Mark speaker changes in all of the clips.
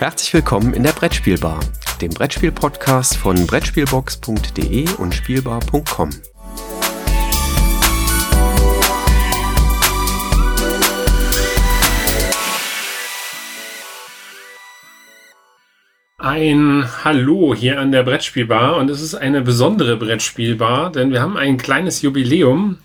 Speaker 1: Herzlich willkommen in der Brettspielbar, dem Brettspiel-Podcast von Brettspielbox.de und Spielbar.com.
Speaker 2: Ein Hallo hier an der Brettspielbar und es ist eine besondere Brettspielbar, denn wir haben ein kleines Jubiläum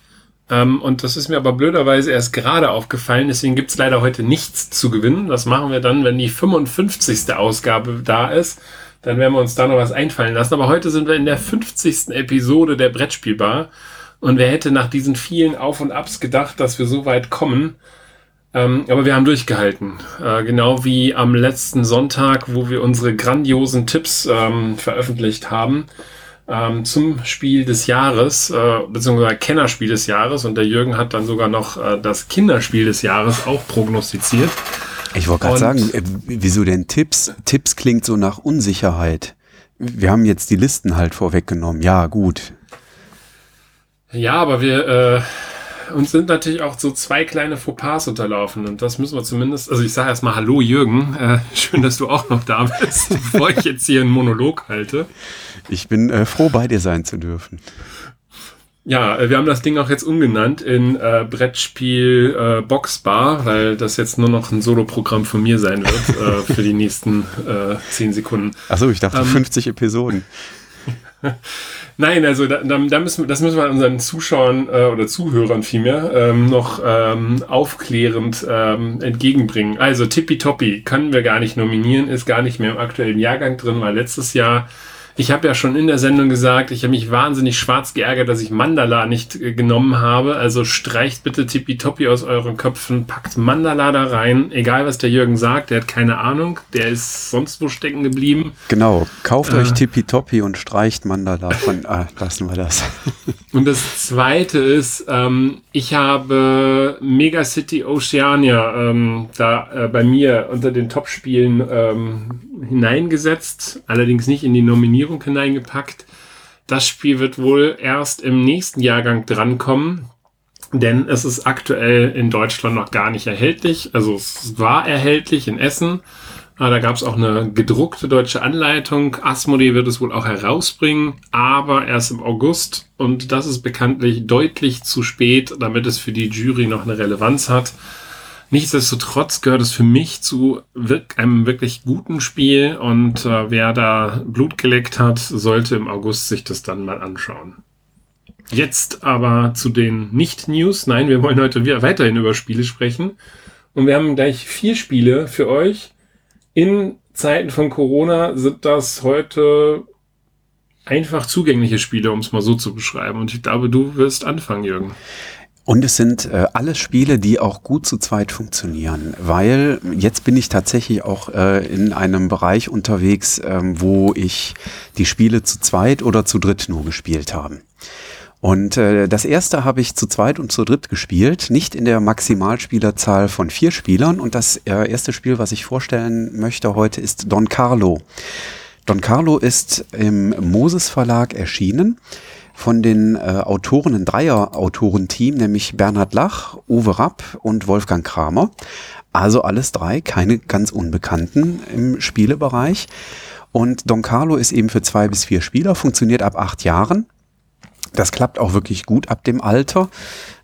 Speaker 2: ähm, und das ist mir aber blöderweise erst gerade aufgefallen, deswegen gibt's leider heute nichts zu gewinnen. Das machen wir dann, wenn die 55. Ausgabe da ist. Dann werden wir uns da noch was einfallen lassen. Aber heute sind wir in der 50. Episode der Brettspielbar. Und wer hätte nach diesen vielen Auf und Abs gedacht, dass wir so weit kommen? Ähm, aber wir haben durchgehalten. Äh, genau wie am letzten Sonntag, wo wir unsere grandiosen Tipps ähm, veröffentlicht haben ähm, zum Spiel des Jahres, äh, beziehungsweise Kennerspiel des Jahres. Und der Jürgen hat dann sogar noch äh, das Kinderspiel des Jahres auch prognostiziert.
Speaker 3: Ich wollte gerade sagen, äh, wieso denn Tipps? Tipps klingt so nach Unsicherheit. Wir haben jetzt die Listen halt vorweggenommen. Ja, gut.
Speaker 2: Ja, aber wir, äh, uns sind natürlich auch so zwei kleine Fauxpas unterlaufen und das müssen wir zumindest, also ich sage erstmal Hallo Jürgen, äh, schön, dass du auch noch da bist, bevor ich jetzt hier einen Monolog halte.
Speaker 3: Ich bin äh, froh, bei dir sein zu dürfen.
Speaker 2: Ja, äh, wir haben das Ding auch jetzt umgenannt in äh, Brettspiel äh, Boxbar, weil das jetzt nur noch ein Soloprogramm von mir sein wird äh, für die nächsten äh, 10 Sekunden.
Speaker 3: Achso, ich dachte ähm, 50 Episoden.
Speaker 2: Nein, also da, da, müssen wir, das müssen wir unseren Zuschauern äh, oder Zuhörern vielmehr ähm, noch ähm, aufklärend ähm, entgegenbringen. Also Tippitoppi können wir gar nicht nominieren, ist gar nicht mehr im aktuellen Jahrgang drin, weil letztes Jahr ich habe ja schon in der Sendung gesagt, ich habe mich wahnsinnig schwarz geärgert, dass ich Mandala nicht äh, genommen habe. Also streicht bitte Tippitoppi aus euren Köpfen, packt Mandala da rein. Egal, was der Jürgen sagt, der hat keine Ahnung. Der ist sonst wo stecken geblieben.
Speaker 3: Genau, kauft äh, euch Tippitoppi und streicht Mandala von. Ah, lassen wir das.
Speaker 2: und das Zweite ist, ähm, ich habe Megacity Oceania ähm, da äh, bei mir unter den Top-Spielen ähm, hineingesetzt, allerdings nicht in die Nominierung hineingepackt. Das Spiel wird wohl erst im nächsten Jahrgang drankommen, denn es ist aktuell in Deutschland noch gar nicht erhältlich. Also es war erhältlich in Essen. Ah, da gab es auch eine gedruckte deutsche Anleitung. Asmodee wird es wohl auch herausbringen, aber erst im August. Und das ist bekanntlich deutlich zu spät, damit es für die Jury noch eine Relevanz hat. Nichtsdestotrotz gehört es für mich zu einem wirklich guten Spiel und äh, wer da Blut geleckt hat, sollte im August sich das dann mal anschauen. Jetzt aber zu den Nicht-News. Nein, wir wollen heute wieder weiterhin über Spiele sprechen. Und wir haben gleich vier Spiele für euch. In Zeiten von Corona sind das heute einfach zugängliche Spiele, um es mal so zu beschreiben. Und ich glaube, du wirst anfangen, Jürgen.
Speaker 3: Und es sind äh, alles Spiele, die auch gut zu zweit funktionieren, weil jetzt bin ich tatsächlich auch äh, in einem Bereich unterwegs, ähm, wo ich die Spiele zu zweit oder zu dritt nur gespielt habe. Und äh, das erste habe ich zu zweit und zu dritt gespielt, nicht in der Maximalspielerzahl von vier Spielern. Und das äh, erste Spiel, was ich vorstellen möchte heute, ist Don Carlo. Don Carlo ist im Moses Verlag erschienen von den äh, Autoren, ein Dreier-Autorenteam, nämlich Bernhard Lach, Uwe Rapp und Wolfgang Kramer. Also alles drei, keine ganz Unbekannten im Spielebereich. Und Don Carlo ist eben für zwei bis vier Spieler, funktioniert ab acht Jahren. Das klappt auch wirklich gut ab dem Alter.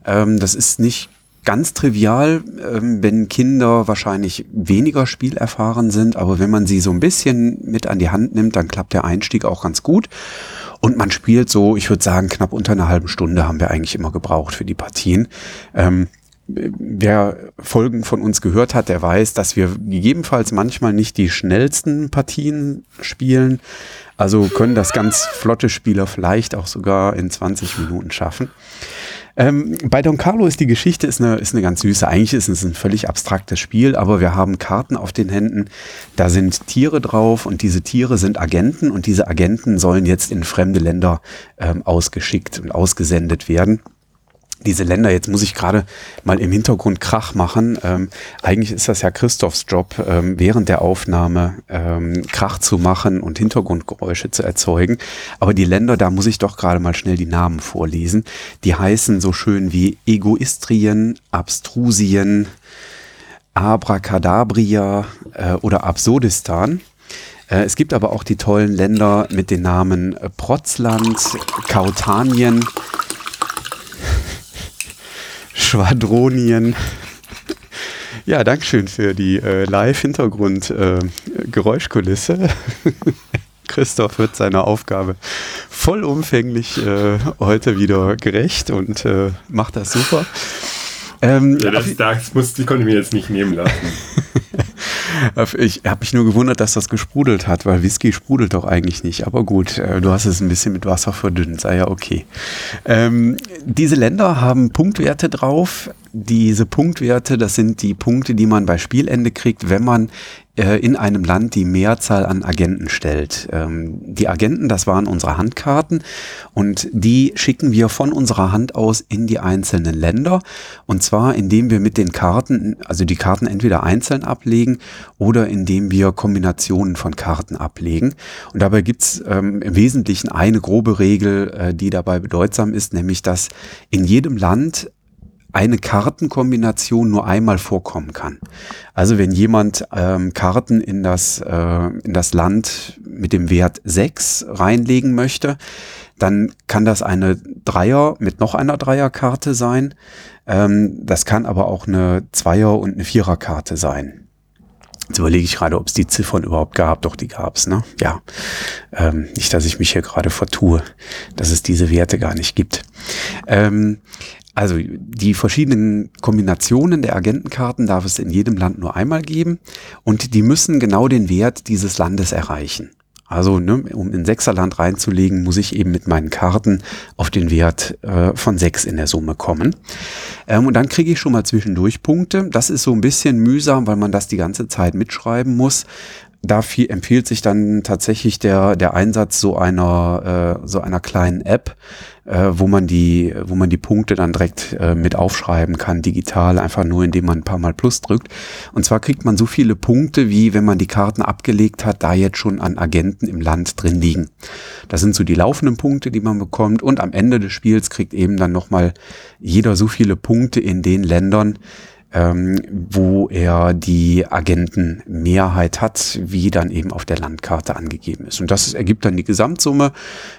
Speaker 3: Ähm, das ist nicht ganz trivial, ähm, wenn Kinder wahrscheinlich weniger spielerfahren sind, aber wenn man sie so ein bisschen mit an die Hand nimmt, dann klappt der Einstieg auch ganz gut. Und man spielt so, ich würde sagen, knapp unter einer halben Stunde haben wir eigentlich immer gebraucht für die Partien. Ähm, wer Folgen von uns gehört hat, der weiß, dass wir gegebenenfalls manchmal nicht die schnellsten Partien spielen. Also können das ganz flotte Spieler vielleicht auch sogar in 20 Minuten schaffen. Ähm, bei Don Carlo ist die Geschichte ist eine, ist eine ganz süße. Eigentlich ist es ein völlig abstraktes Spiel, aber wir haben Karten auf den Händen. Da sind Tiere drauf und diese Tiere sind Agenten und diese Agenten sollen jetzt in fremde Länder ähm, ausgeschickt und ausgesendet werden diese Länder, jetzt muss ich gerade mal im Hintergrund Krach machen. Ähm, eigentlich ist das ja Christophs Job, ähm, während der Aufnahme ähm, Krach zu machen und Hintergrundgeräusche zu erzeugen. Aber die Länder, da muss ich doch gerade mal schnell die Namen vorlesen. Die heißen so schön wie Egoistrien, Abstrusien, Abracadabria äh, oder Absurdistan. Äh, es gibt aber auch die tollen Länder mit den Namen äh, Protzland, Kautanien, Schwadronien. Ja, Dankeschön für die äh, Live-Hintergrund-Geräuschkulisse. Äh, Christoph wird seiner Aufgabe vollumfänglich äh, heute wieder gerecht und äh, macht das super.
Speaker 2: Ähm, ja, das, das, muss, die konnte ich mir jetzt nicht nehmen lassen.
Speaker 3: ich habe mich nur gewundert, dass das gesprudelt hat, weil Whisky sprudelt doch eigentlich nicht. Aber gut, äh, du hast es ein bisschen mit Wasser verdünnt, sei ja okay. Ähm, diese Länder haben Punktwerte drauf. Diese Punktwerte, das sind die Punkte, die man bei Spielende kriegt, wenn man äh, in einem Land die Mehrzahl an Agenten stellt. Ähm, die Agenten, das waren unsere Handkarten und die schicken wir von unserer Hand aus in die einzelnen Länder und zwar indem wir mit den Karten, also die Karten entweder einzeln ablegen oder indem wir Kombinationen von Karten ablegen. Und dabei gibt's ähm, im Wesentlichen eine grobe Regel, äh, die dabei bedeutsam ist, nämlich dass in jedem Land eine Kartenkombination nur einmal vorkommen kann. Also wenn jemand ähm, Karten in das, äh, in das Land mit dem Wert 6 reinlegen möchte, dann kann das eine Dreier mit noch einer Dreierkarte sein. Ähm, das kann aber auch eine Zweier- und eine Viererkarte sein. Jetzt überlege ich gerade, ob es die Ziffern überhaupt gab. Doch, die gab es, ne? Ja. Ähm, nicht, dass ich mich hier gerade vertue, dass es diese Werte gar nicht gibt. Ähm, also die verschiedenen Kombinationen der Agentenkarten darf es in jedem Land nur einmal geben und die müssen genau den Wert dieses Landes erreichen. Also ne, um in Sechserland reinzulegen, muss ich eben mit meinen Karten auf den Wert äh, von sechs in der Summe kommen. Ähm, und dann kriege ich schon mal zwischendurch Punkte. Das ist so ein bisschen mühsam, weil man das die ganze Zeit mitschreiben muss da viel, empfiehlt sich dann tatsächlich der, der Einsatz so einer, äh, so einer kleinen App, äh, wo man die, wo man die Punkte dann direkt äh, mit aufschreiben kann, digital, einfach nur indem man ein paar Mal Plus drückt. Und zwar kriegt man so viele Punkte, wie wenn man die Karten abgelegt hat, da jetzt schon an Agenten im Land drin liegen. Das sind so die laufenden Punkte, die man bekommt. Und am Ende des Spiels kriegt eben dann nochmal jeder so viele Punkte in den Ländern, ähm, wo er die Agentenmehrheit hat, wie dann eben auf der Landkarte angegeben ist. Und das ergibt dann die Gesamtsumme.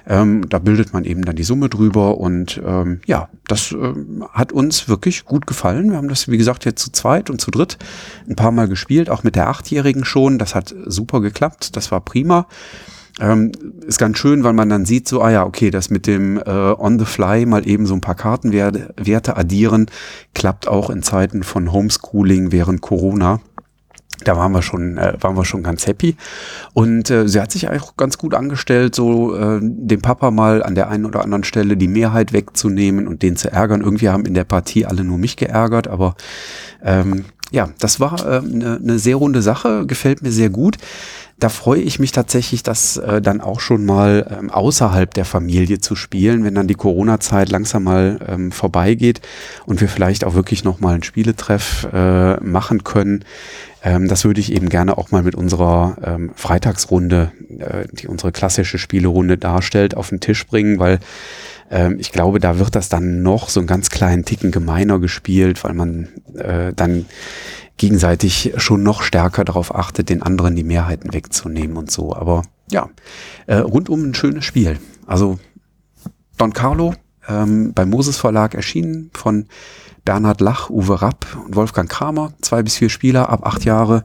Speaker 3: Ähm, da bildet man eben dann die Summe drüber. Und ähm, ja, das ähm, hat uns wirklich gut gefallen. Wir haben das, wie gesagt, jetzt zu zweit und zu dritt ein paar Mal gespielt, auch mit der Achtjährigen schon. Das hat super geklappt. Das war prima. Ähm, ist ganz schön, weil man dann sieht, so, ah ja, okay, das mit dem äh, on the fly mal eben so ein paar Kartenwerte addieren, klappt auch in Zeiten von Homeschooling während Corona. Da waren wir schon, äh, waren wir schon ganz happy. Und äh, sie hat sich auch ganz gut angestellt, so äh, dem Papa mal an der einen oder anderen Stelle die Mehrheit wegzunehmen und den zu ärgern. Irgendwie haben in der Partie alle nur mich geärgert, aber ähm, ja, das war eine äh, ne, sehr runde Sache, gefällt mir sehr gut da freue ich mich tatsächlich, das äh, dann auch schon mal ähm, außerhalb der Familie zu spielen, wenn dann die Corona-Zeit langsam mal ähm, vorbeigeht und wir vielleicht auch wirklich noch mal einen Spieletreff äh, machen können. Ähm, das würde ich eben gerne auch mal mit unserer ähm, Freitagsrunde, äh, die unsere klassische Spielerunde darstellt, auf den Tisch bringen, weil ähm, ich glaube, da wird das dann noch so einen ganz kleinen Ticken gemeiner gespielt, weil man äh, dann gegenseitig schon noch stärker darauf achtet, den anderen die Mehrheiten wegzunehmen und so. Aber ja, äh, rundum ein schönes Spiel. Also Don Carlo ähm, beim Moses Verlag erschienen von Bernhard Lach, Uwe Rapp und Wolfgang Kramer. Zwei bis vier Spieler ab acht Jahre,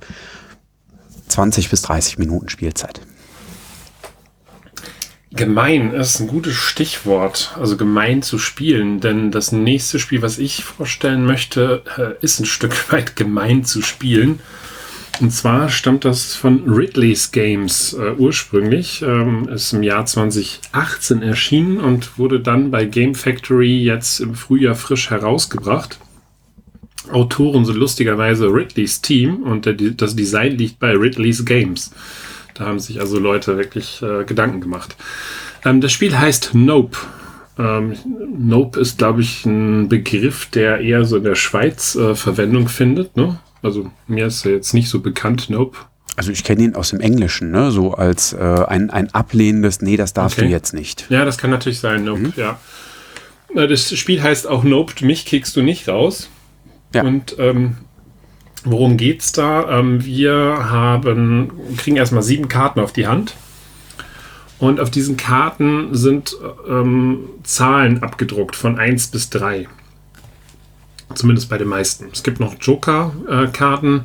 Speaker 3: 20 bis 30 Minuten Spielzeit.
Speaker 2: Gemein ist ein gutes Stichwort, also gemein zu spielen, denn das nächste Spiel, was ich vorstellen möchte, äh, ist ein Stück weit gemein zu spielen. Und zwar stammt das von Ridley's Games äh, ursprünglich, ähm, ist im Jahr 2018 erschienen und wurde dann bei Game Factory jetzt im Frühjahr frisch herausgebracht. Autoren sind lustigerweise Ridley's Team und der, das Design liegt bei Ridley's Games. Da haben sich also Leute wirklich äh, Gedanken gemacht. Ähm, das Spiel heißt Nope. Ähm, nope ist, glaube ich, ein Begriff, der eher so in der Schweiz äh, Verwendung findet. Ne? Also mir ist er jetzt nicht so bekannt, Nope.
Speaker 3: Also ich kenne ihn aus dem Englischen, ne? so als äh, ein, ein ablehnendes, nee, das darfst okay. du jetzt nicht.
Speaker 2: Ja, das kann natürlich sein, Nope, mhm. ja. Das Spiel heißt auch Nope, mich kickst du nicht raus. Ja. Und ähm, Worum geht's da? Ähm, wir haben, kriegen erstmal sieben Karten auf die Hand. Und auf diesen Karten sind ähm, Zahlen abgedruckt von 1 bis 3. Zumindest bei den meisten. Es gibt noch Joker-Karten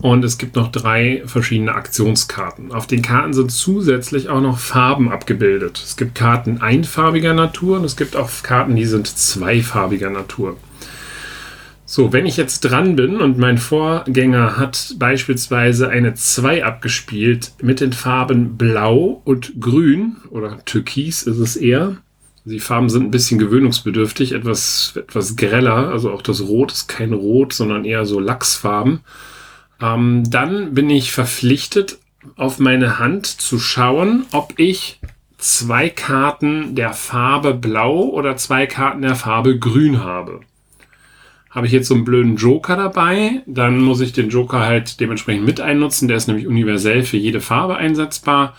Speaker 2: und es gibt noch drei verschiedene Aktionskarten. Auf den Karten sind zusätzlich auch noch Farben abgebildet. Es gibt Karten einfarbiger Natur und es gibt auch Karten, die sind zweifarbiger Natur. So, wenn ich jetzt dran bin und mein Vorgänger hat beispielsweise eine 2 abgespielt mit den Farben Blau und Grün oder Türkis ist es eher. Die Farben sind ein bisschen gewöhnungsbedürftig, etwas, etwas greller. Also auch das Rot ist kein Rot, sondern eher so Lachsfarben. Ähm, dann bin ich verpflichtet, auf meine Hand zu schauen, ob ich zwei Karten der Farbe Blau oder zwei Karten der Farbe Grün habe. Habe ich jetzt so einen blöden Joker dabei, dann muss ich den Joker halt dementsprechend mit einnutzen. Der ist nämlich universell für jede Farbe einsetzbar.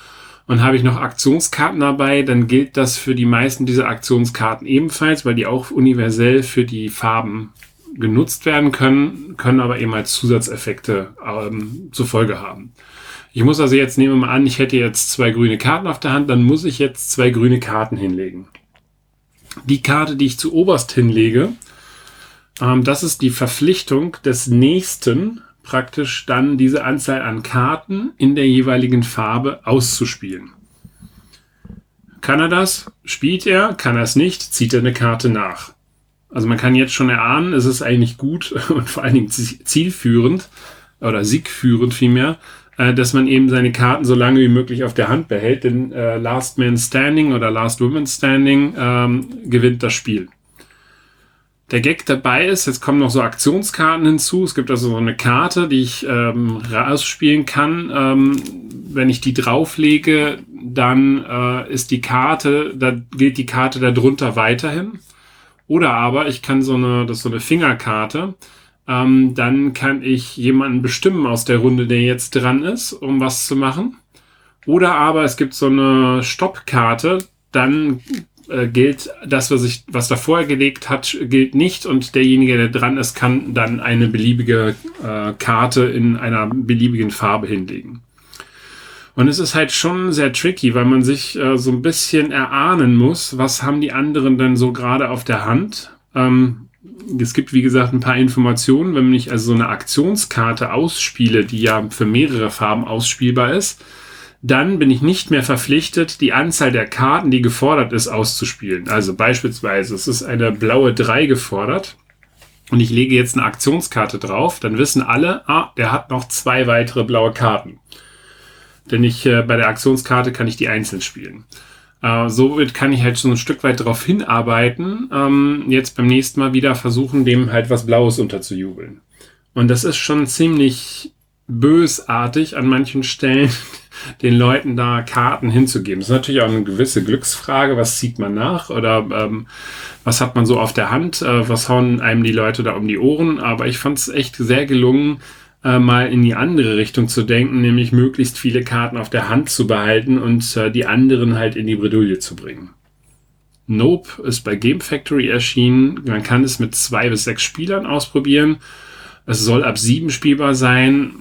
Speaker 2: Und habe ich noch Aktionskarten dabei, dann gilt das für die meisten dieser Aktionskarten ebenfalls, weil die auch universell für die Farben genutzt werden können, können aber eben als Zusatzeffekte ähm, zur Folge haben. Ich muss also jetzt, nehmen wir mal an, ich hätte jetzt zwei grüne Karten auf der Hand, dann muss ich jetzt zwei grüne Karten hinlegen. Die Karte, die ich zu oberst hinlege, ähm, das ist die Verpflichtung des nächsten, praktisch dann diese Anzahl an Karten in der jeweiligen Farbe auszuspielen. Kann er das? Spielt er? Kann er es nicht? Zieht er eine Karte nach? Also man kann jetzt schon erahnen, es ist eigentlich gut und vor allen Dingen zielführend oder siegführend vielmehr, äh, dass man eben seine Karten so lange wie möglich auf der Hand behält, denn äh, Last Man Standing oder Last Woman Standing ähm, gewinnt das Spiel der Gag dabei ist, jetzt kommen noch so Aktionskarten hinzu. Es gibt also so eine Karte, die ich ähm, rausspielen kann. Ähm, wenn ich die drauflege, dann äh, ist die Karte, da gilt die Karte darunter weiterhin. Oder aber ich kann so eine, das ist so eine Fingerkarte. Ähm, dann kann ich jemanden bestimmen aus der Runde, der jetzt dran ist, um was zu machen. Oder aber es gibt so eine Stoppkarte, dann äh, gilt das, was ich, was da vorher gelegt hat, gilt nicht und derjenige, der dran ist, kann dann eine beliebige äh, Karte in einer beliebigen Farbe hinlegen. Und es ist halt schon sehr tricky, weil man sich äh, so ein bisschen erahnen muss, was haben die anderen denn so gerade auf der Hand. Ähm, es gibt, wie gesagt, ein paar Informationen. Wenn ich also so eine Aktionskarte ausspiele, die ja für mehrere Farben ausspielbar ist, dann bin ich nicht mehr verpflichtet, die Anzahl der Karten, die gefordert ist, auszuspielen. Also beispielsweise, es ist eine blaue 3 gefordert und ich lege jetzt eine Aktionskarte drauf, dann wissen alle, ah, der hat noch zwei weitere blaue Karten. Denn ich, äh, bei der Aktionskarte kann ich die einzeln spielen. Äh, somit kann ich halt so ein Stück weit darauf hinarbeiten, ähm, jetzt beim nächsten Mal wieder versuchen, dem halt was Blaues unterzujubeln. Und das ist schon ziemlich bösartig an manchen Stellen, den Leuten da Karten hinzugeben. Das ist natürlich auch eine gewisse Glücksfrage. Was zieht man nach? Oder ähm, was hat man so auf der Hand? Äh, was hauen einem die Leute da um die Ohren? Aber ich fand es echt sehr gelungen, äh, mal in die andere Richtung zu denken, nämlich möglichst viele Karten auf der Hand zu behalten und äh, die anderen halt in die Bredouille zu bringen. Nope ist bei Game Factory erschienen. Man kann es mit zwei bis sechs Spielern ausprobieren. Es soll ab sieben spielbar sein.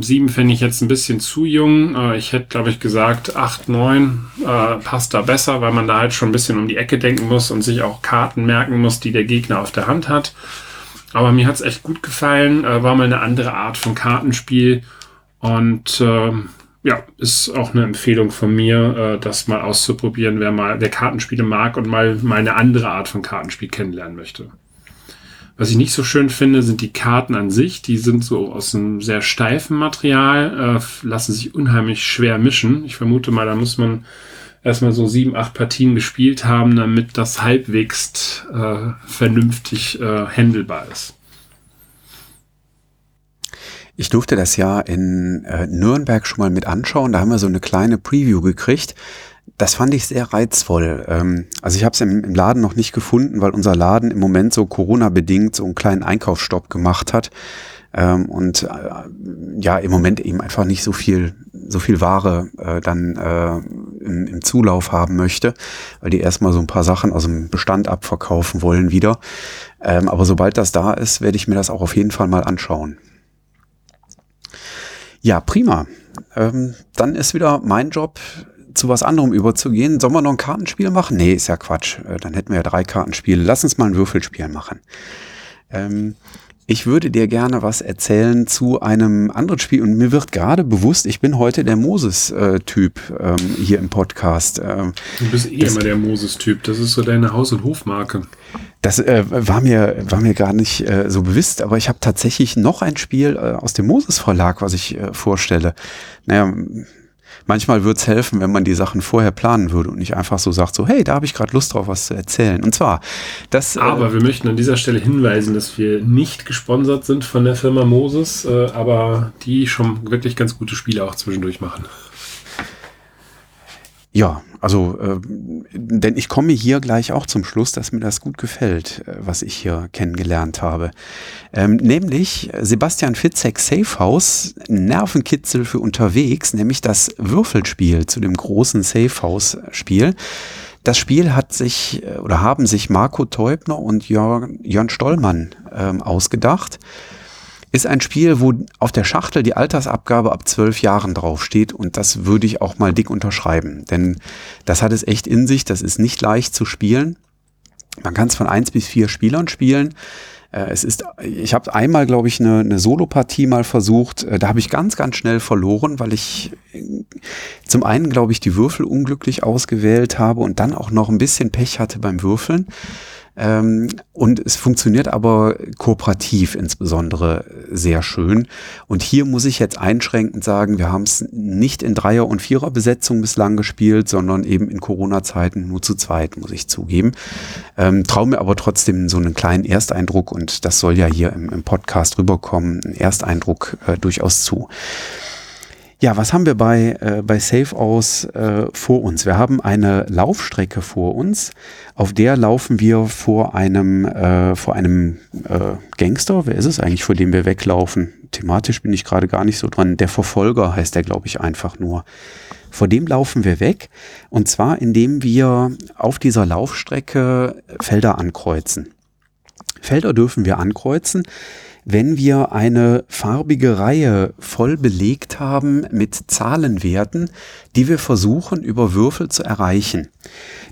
Speaker 2: Sieben fände ich jetzt ein bisschen zu jung. Äh, ich hätte, glaube ich, gesagt, acht, neun äh, passt da besser, weil man da halt schon ein bisschen um die Ecke denken muss und sich auch Karten merken muss, die der Gegner auf der Hand hat. Aber mir hat es echt gut gefallen. Äh, war mal eine andere Art von Kartenspiel. Und äh, ja, ist auch eine Empfehlung von mir, äh, das mal auszuprobieren, wer mal, wer Kartenspiele mag und mal, mal eine andere Art von Kartenspiel kennenlernen möchte. Was ich nicht so schön finde, sind die Karten an sich. Die sind so aus einem sehr steifen Material, äh, lassen sich unheimlich schwer mischen. Ich vermute mal, da muss man erstmal so sieben, acht Partien gespielt haben, damit das halbwegs äh, vernünftig äh, handelbar ist.
Speaker 3: Ich durfte das ja in äh, Nürnberg schon mal mit anschauen. Da haben wir so eine kleine Preview gekriegt das fand ich sehr reizvoll. Ähm, also ich habe es im, Laden noch nicht gefunden, weil unser Laden im Moment so Corona-bedingt so einen kleinen Einkaufsstopp gemacht hat ähm, und äh, ja im Moment eben einfach nicht so viel so viel Ware äh, dann äh, im, im Zulauf haben möchte, weil die erstmal so ein paar Sachen aus dem Bestand abverkaufen wollen wieder. Ähm, aber sobald das da ist, werde ich mir das auch auf jeden Fall mal anschauen. Ja, prima. Ähm, dann ist wieder mein Job, zu was anderem überzugehen. Sollen wir noch ein Kartenspiel machen? Nee, ist ja Quatsch. Äh, dann hätten wir ja drei Kartenspiele. Lass uns mal ein Würfelspiel machen. Ähm, ich würde dir gerne was erzählen zu einem anderen Spiel und mir wird gerade bewusst, ich bin heute der Moses-Typ ähm, hier im Podcast. Ähm,
Speaker 2: du bist eh immer der Moses-Typ, das ist so deine Haus- und Hofmarke.
Speaker 3: Das äh, war mir war mir gar nicht äh, so bewusst, aber ich habe tatsächlich noch ein Spiel äh, aus dem Moses Verlag, was ich äh, vorstelle. Naja, manchmal würde es helfen, wenn man die Sachen vorher planen würde und nicht einfach so sagt, so, hey, da habe ich gerade Lust drauf, was zu erzählen. Und zwar, das.
Speaker 2: Äh, aber äh, wir möchten an dieser Stelle hinweisen, dass wir nicht gesponsert sind von der Firma Moses, äh, aber die schon wirklich ganz gute Spiele auch zwischendurch machen.
Speaker 3: Ja, also, äh, denn ich komme hier gleich auch zum Schluss, dass mir das gut gefällt, äh, was ich hier kennengelernt habe. Ähm, nämlich Sebastian Fitzek Safe House, Nervenkitzel für unterwegs, nämlich das Würfelspiel zu dem großen Safe House Spiel. Das Spiel hat sich äh, oder haben sich Marco Teubner und Jörn, Jörn Stollmann ähm, ausgedacht ist ein Spiel, wo auf der Schachtel die Altersabgabe ab zwölf Jahren draufsteht und das würde ich auch mal dick unterschreiben, denn das hat es echt in sich, das ist nicht leicht zu spielen. Man kann es von eins bis vier Spielern spielen. Äh, es ist, ich habe einmal, glaube ich, eine, eine Solo-Partie mal versucht. Äh, da habe ich ganz, ganz schnell verloren, weil ich äh, zum einen, glaube ich, die Würfel unglücklich ausgewählt habe und dann auch noch ein bisschen Pech hatte beim Würfeln. Ähm, und es funktioniert aber kooperativ insbesondere sehr schön. Und hier muss ich jetzt einschränkend sagen, wir haben es nicht in Dreier- und Vierer-Besetzung bislang gespielt, sondern eben in Corona-Zeiten nur zu zweit, muss ich zugeben. Ähm, Traue mir aber trotzdem so einen kleinen Ersteindruck, und das soll ja hier im, im Podcast rüberkommen, einen Ersteindruck äh, durchaus zu. Ja, was haben wir bei, äh, bei Safe aus äh, vor uns? Wir haben eine Laufstrecke vor uns, auf der laufen wir vor einem, äh, vor einem äh, Gangster. Wer ist es eigentlich, vor dem wir weglaufen? Thematisch bin ich gerade gar nicht so dran. Der Verfolger heißt der, glaube ich, einfach nur. Vor dem laufen wir weg und zwar indem wir auf dieser Laufstrecke Felder ankreuzen. Felder dürfen wir ankreuzen, wenn wir eine farbige Reihe voll belegt haben mit Zahlenwerten, die wir versuchen über Würfel zu erreichen.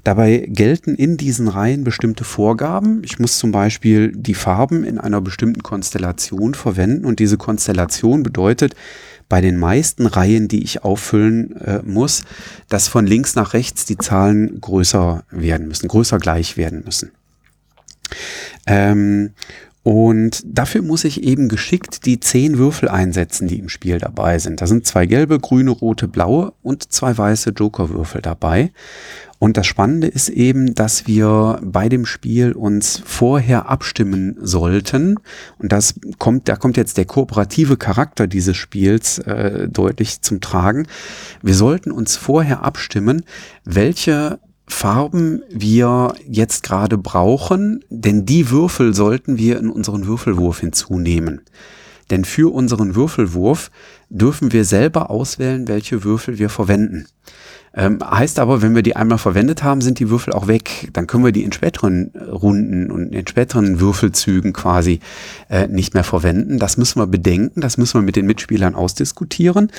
Speaker 3: Dabei gelten in diesen Reihen bestimmte Vorgaben. Ich muss zum Beispiel die Farben in einer bestimmten Konstellation verwenden und diese Konstellation bedeutet, bei den meisten Reihen, die ich auffüllen äh, muss, dass von links nach rechts die Zahlen größer werden müssen, größer gleich werden müssen. Ähm, und dafür muss ich eben geschickt die zehn Würfel einsetzen, die im Spiel dabei sind. Da sind zwei gelbe, grüne, rote, blaue und zwei weiße Jokerwürfel dabei. Und das Spannende ist eben, dass wir bei dem Spiel uns vorher abstimmen sollten. Und das kommt, da kommt jetzt der kooperative Charakter dieses Spiels äh, deutlich zum Tragen. Wir sollten uns vorher abstimmen, welche Farben wir jetzt gerade brauchen, denn die Würfel sollten wir in unseren Würfelwurf hinzunehmen. Denn für unseren Würfelwurf dürfen wir selber auswählen, welche Würfel wir verwenden. Ähm, heißt aber, wenn wir die einmal verwendet haben, sind die Würfel auch weg. Dann können wir die in späteren Runden und in späteren Würfelzügen quasi äh, nicht mehr verwenden. Das müssen wir bedenken, das müssen wir mit den Mitspielern ausdiskutieren.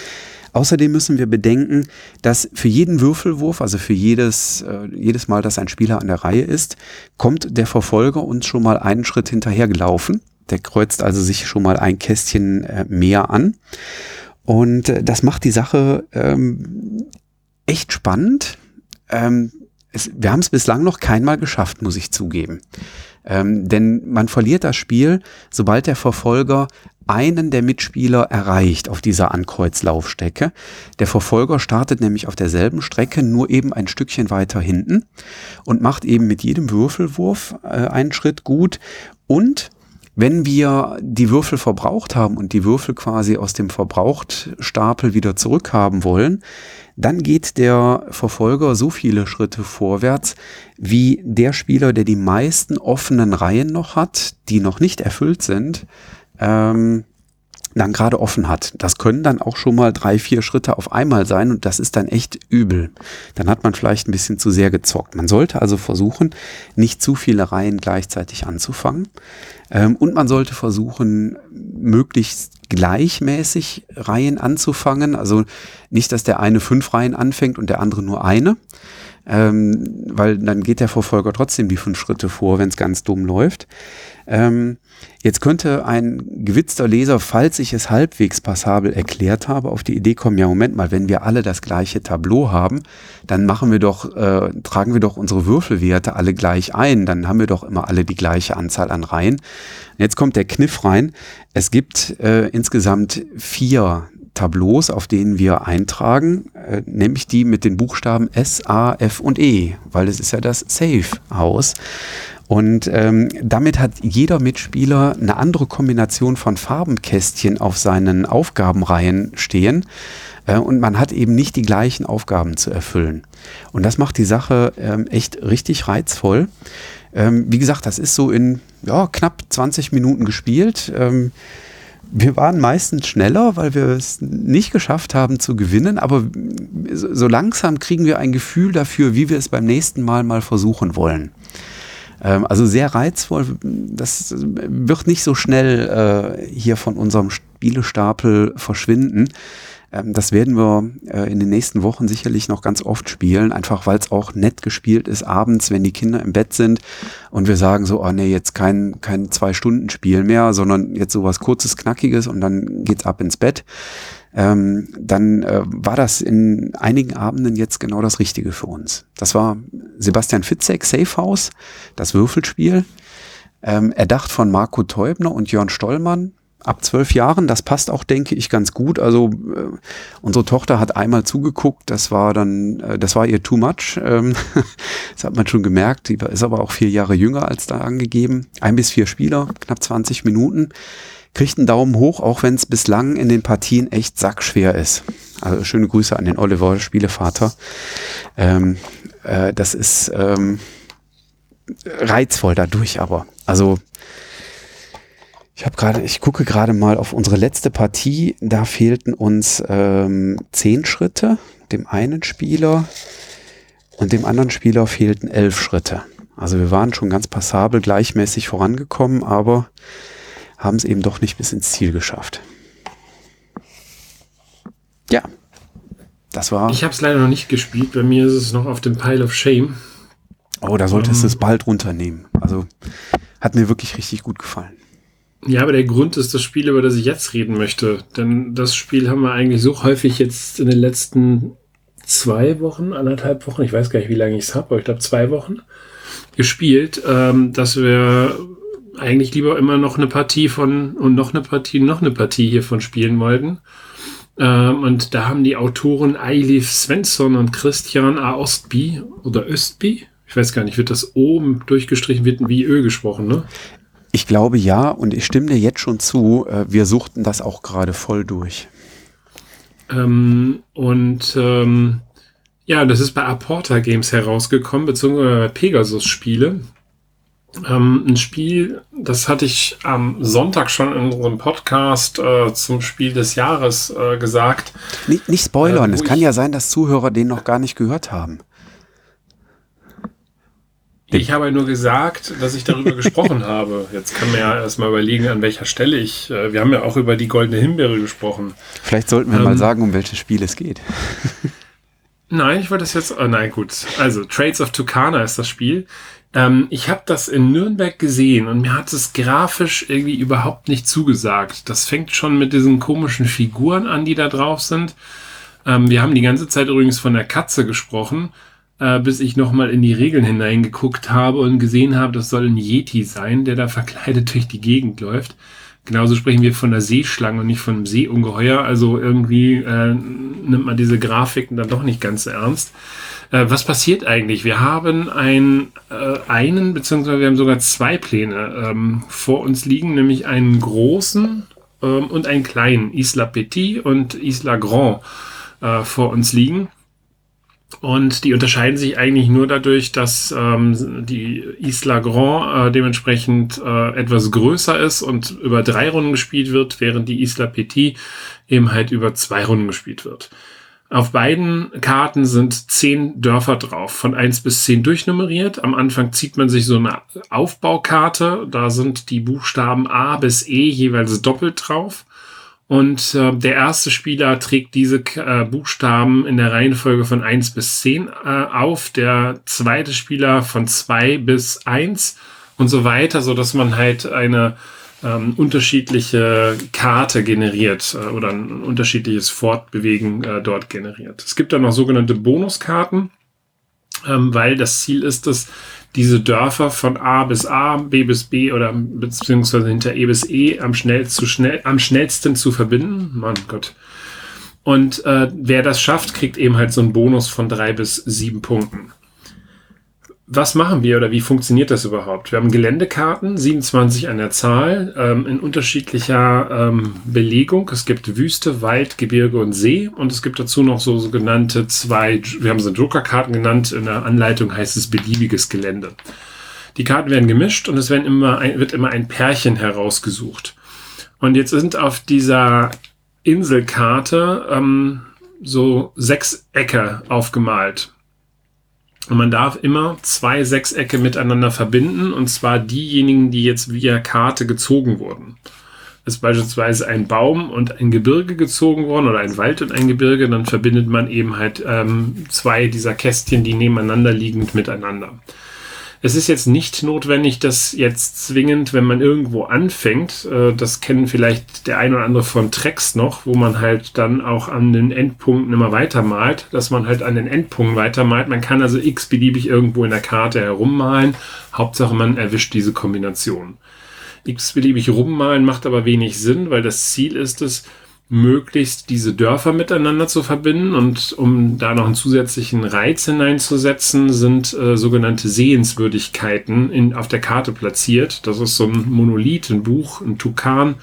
Speaker 3: Außerdem müssen wir bedenken, dass für jeden Würfelwurf, also für jedes, äh, jedes Mal, dass ein Spieler an der Reihe ist, kommt der Verfolger uns schon mal einen Schritt hinterhergelaufen. Der kreuzt also sich schon mal ein Kästchen äh, mehr an. Und äh, das macht die Sache ähm, echt spannend. Ähm, es, wir haben es bislang noch keinmal geschafft, muss ich zugeben. Ähm, denn man verliert das Spiel, sobald der Verfolger einen der Mitspieler erreicht auf dieser Ankreuzlaufstrecke. Der Verfolger startet nämlich auf derselben Strecke, nur eben ein Stückchen weiter hinten und macht eben mit jedem Würfelwurf äh, einen Schritt gut. Und wenn wir die Würfel verbraucht haben und die Würfel quasi aus dem Verbrauchtstapel wieder zurückhaben wollen, dann geht der Verfolger so viele Schritte vorwärts, wie der Spieler, der die meisten offenen Reihen noch hat, die noch nicht erfüllt sind, ähm, dann gerade offen hat. Das können dann auch schon mal drei, vier Schritte auf einmal sein und das ist dann echt übel. Dann hat man vielleicht ein bisschen zu sehr gezockt. Man sollte also versuchen, nicht zu viele Reihen gleichzeitig anzufangen. Ähm, und man sollte versuchen, möglichst gleichmäßig Reihen anzufangen. Also nicht, dass der eine fünf Reihen anfängt und der andere nur eine. Ähm, weil dann geht der Verfolger trotzdem die fünf Schritte vor, wenn es ganz dumm läuft. Ähm, jetzt könnte ein gewitzter Leser, falls ich es halbwegs passabel erklärt habe, auf die Idee kommen, ja Moment mal, wenn wir alle das gleiche Tableau haben, dann machen wir doch, äh, tragen wir doch unsere Würfelwerte alle gleich ein, dann haben wir doch immer alle die gleiche Anzahl an Reihen. Jetzt kommt der Kniff rein. Es gibt äh, insgesamt vier Tableaus, auf denen wir eintragen, äh, nämlich die mit den Buchstaben S, A, F und E, weil es ist ja das Safe-Haus. Und ähm, damit hat jeder Mitspieler eine andere Kombination von Farbenkästchen auf seinen Aufgabenreihen stehen. Äh, und man hat eben nicht die gleichen Aufgaben zu erfüllen. Und das macht die Sache ähm, echt richtig reizvoll. Ähm, wie gesagt, das ist so in ja, knapp 20 Minuten gespielt. Ähm, wir waren meistens schneller, weil wir es nicht geschafft haben zu gewinnen, aber so langsam kriegen wir ein Gefühl dafür, wie wir es beim nächsten Mal mal versuchen wollen. Ähm, also sehr reizvoll. Das wird nicht so schnell äh, hier von unserem Spielestapel verschwinden. Ähm, das werden wir äh, in den nächsten Wochen sicherlich noch ganz oft spielen, einfach weil es auch nett gespielt ist abends, wenn die Kinder im Bett sind und wir sagen so, oh nee, jetzt kein, kein Zwei-Stunden-Spiel mehr, sondern jetzt sowas kurzes, knackiges und dann geht's ab ins Bett. Ähm, dann äh, war das in einigen Abenden jetzt genau das Richtige für uns. Das war Sebastian Fitzek, Safe House, das Würfelspiel, ähm, erdacht von Marco Teubner und Jörn Stollmann, ab zwölf Jahren. Das passt auch, denke ich, ganz gut. Also äh, unsere Tochter hat einmal zugeguckt, das war dann, äh, das war ihr too much. Ähm, das hat man schon gemerkt. Die ist aber auch vier Jahre jünger als da angegeben. Ein bis vier Spieler, knapp 20 Minuten. Kriegt einen Daumen hoch, auch wenn es bislang in den Partien echt sackschwer ist. Also schöne Grüße an den Oliver, Spielevater. Ähm, äh, das ist ähm, reizvoll dadurch aber. Also ich habe gerade, ich gucke gerade mal auf unsere letzte Partie. Da fehlten uns ähm, zehn Schritte, dem einen Spieler und dem anderen Spieler fehlten elf Schritte. Also wir waren schon ganz passabel gleichmäßig vorangekommen, aber haben es eben doch nicht bis ins Ziel geschafft. Ja, das war.
Speaker 2: Ich habe es leider noch nicht gespielt. Bei mir ist es noch auf dem Pile of Shame.
Speaker 3: Oh, da solltest du um, es bald runternehmen. Also hat mir wirklich richtig gut gefallen.
Speaker 2: Ja, aber der Grund ist das Spiel, über das ich jetzt reden möchte. Denn das Spiel haben wir eigentlich so häufig jetzt in den letzten zwei Wochen, anderthalb Wochen, ich weiß gar nicht, wie lange ich es habe, aber ich glaube zwei Wochen gespielt, ähm, dass wir eigentlich lieber immer noch eine Partie von und noch eine Partie, noch eine Partie hiervon spielen wollten. Ähm, und da haben die Autoren Eilif Svensson und Christian A. Ostby oder Östby, ich weiß gar nicht, wird das oben durchgestrichen, wird wie Ö gesprochen, ne?
Speaker 3: Ich glaube ja und ich stimme dir jetzt schon zu, äh, wir suchten das auch gerade voll durch.
Speaker 2: Ähm, und ähm, ja, das ist bei Aporta Games herausgekommen, beziehungsweise bei Pegasus Spiele. Ähm, ein Spiel, das hatte ich am Sonntag schon in unserem Podcast äh, zum Spiel des Jahres äh, gesagt.
Speaker 3: Nicht, nicht spoilern, äh, es kann ja sein, dass Zuhörer den noch gar nicht gehört haben.
Speaker 2: Ich habe nur gesagt, dass ich darüber gesprochen habe. Jetzt kann man ja erstmal überlegen, an welcher Stelle ich. Äh, wir haben ja auch über die goldene Himbeere gesprochen.
Speaker 3: Vielleicht sollten wir ähm, mal sagen, um welches Spiel es geht.
Speaker 2: Nein, ich wollte das jetzt. Oh nein, gut. Also, Trades of Tucana ist das Spiel. Ähm, ich habe das in Nürnberg gesehen und mir hat es grafisch irgendwie überhaupt nicht zugesagt. Das fängt schon mit diesen komischen Figuren an, die da drauf sind. Ähm, wir haben die ganze Zeit übrigens von der Katze gesprochen bis ich nochmal in die Regeln hineingeguckt habe und gesehen habe, das soll ein Yeti sein, der da verkleidet durch die Gegend läuft. Genauso sprechen wir von der Seeschlange und nicht von einem Seeungeheuer. Also irgendwie äh, nimmt man diese Grafiken dann doch nicht ganz ernst. Äh, was passiert eigentlich? Wir haben ein, äh, einen, beziehungsweise wir haben sogar zwei Pläne ähm, vor uns liegen, nämlich einen großen ähm, und einen kleinen, Isla Petit und Isla Grand, äh, vor uns liegen. Und die unterscheiden sich eigentlich nur dadurch, dass ähm, die Isla Grand äh, dementsprechend äh, etwas größer ist und über drei Runden gespielt wird, während die Isla Petit eben halt über zwei Runden gespielt wird. Auf beiden Karten sind zehn Dörfer drauf, von eins bis zehn durchnummeriert. Am Anfang zieht man sich so eine Aufbaukarte. Da sind die Buchstaben A bis E jeweils doppelt drauf. Und äh, der erste Spieler trägt diese äh, Buchstaben in der Reihenfolge von eins bis zehn äh, auf, der zweite Spieler von zwei bis eins und so weiter, so dass man halt eine ähm, unterschiedliche Karte generiert äh, oder ein unterschiedliches Fortbewegen äh, dort generiert. Es gibt dann noch sogenannte Bonuskarten, ähm, weil das Ziel ist es, diese Dörfer von A bis A, B bis B oder beziehungsweise hinter E bis E am, schnell, zu schnell, am schnellsten zu verbinden. Mein Gott. Und äh, wer das schafft, kriegt eben halt so einen Bonus von drei bis sieben Punkten was machen wir oder wie funktioniert das überhaupt? Wir haben Geländekarten, 27 an der Zahl, ähm, in unterschiedlicher ähm, Belegung. Es gibt Wüste, Wald, Gebirge und See und es gibt dazu noch so sogenannte zwei, wir haben sie Jokerkarten genannt, in der Anleitung heißt es beliebiges Gelände. Die Karten werden gemischt und es werden immer ein, wird immer ein Pärchen herausgesucht. Und jetzt sind auf dieser Inselkarte ähm, so sechs Ecke aufgemalt. Und man darf immer zwei Sechsecke miteinander verbinden, und zwar diejenigen, die jetzt via Karte gezogen wurden. Ist beispielsweise ein Baum und ein Gebirge gezogen worden oder ein Wald und ein Gebirge, dann verbindet man eben halt ähm, zwei dieser Kästchen, die nebeneinander liegend miteinander. Es ist jetzt nicht notwendig, dass jetzt zwingend, wenn man irgendwo anfängt, äh, das kennen vielleicht der ein oder andere von Tracks noch, wo man halt dann auch an den Endpunkten immer weitermalt, dass man halt an den Endpunkten weitermalt. Man kann also x-beliebig irgendwo in der Karte herummalen. Hauptsache man erwischt diese Kombination. X-beliebig rummalen macht aber wenig Sinn, weil das Ziel ist es, möglichst diese Dörfer miteinander zu verbinden. Und um da noch einen zusätzlichen Reiz hineinzusetzen, sind äh, sogenannte Sehenswürdigkeiten in, auf der Karte platziert. Das ist so ein Monolith, ein Buch, ein Tukan,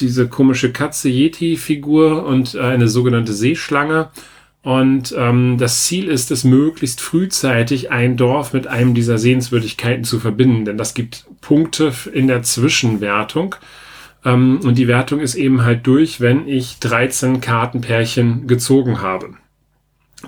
Speaker 2: diese komische Katze Yeti-Figur und äh, eine sogenannte Seeschlange. Und ähm, das Ziel ist es, möglichst frühzeitig ein Dorf mit einem dieser Sehenswürdigkeiten zu verbinden, denn das gibt Punkte in der Zwischenwertung. Ähm, und die Wertung ist eben halt durch, wenn ich 13 Kartenpärchen gezogen habe.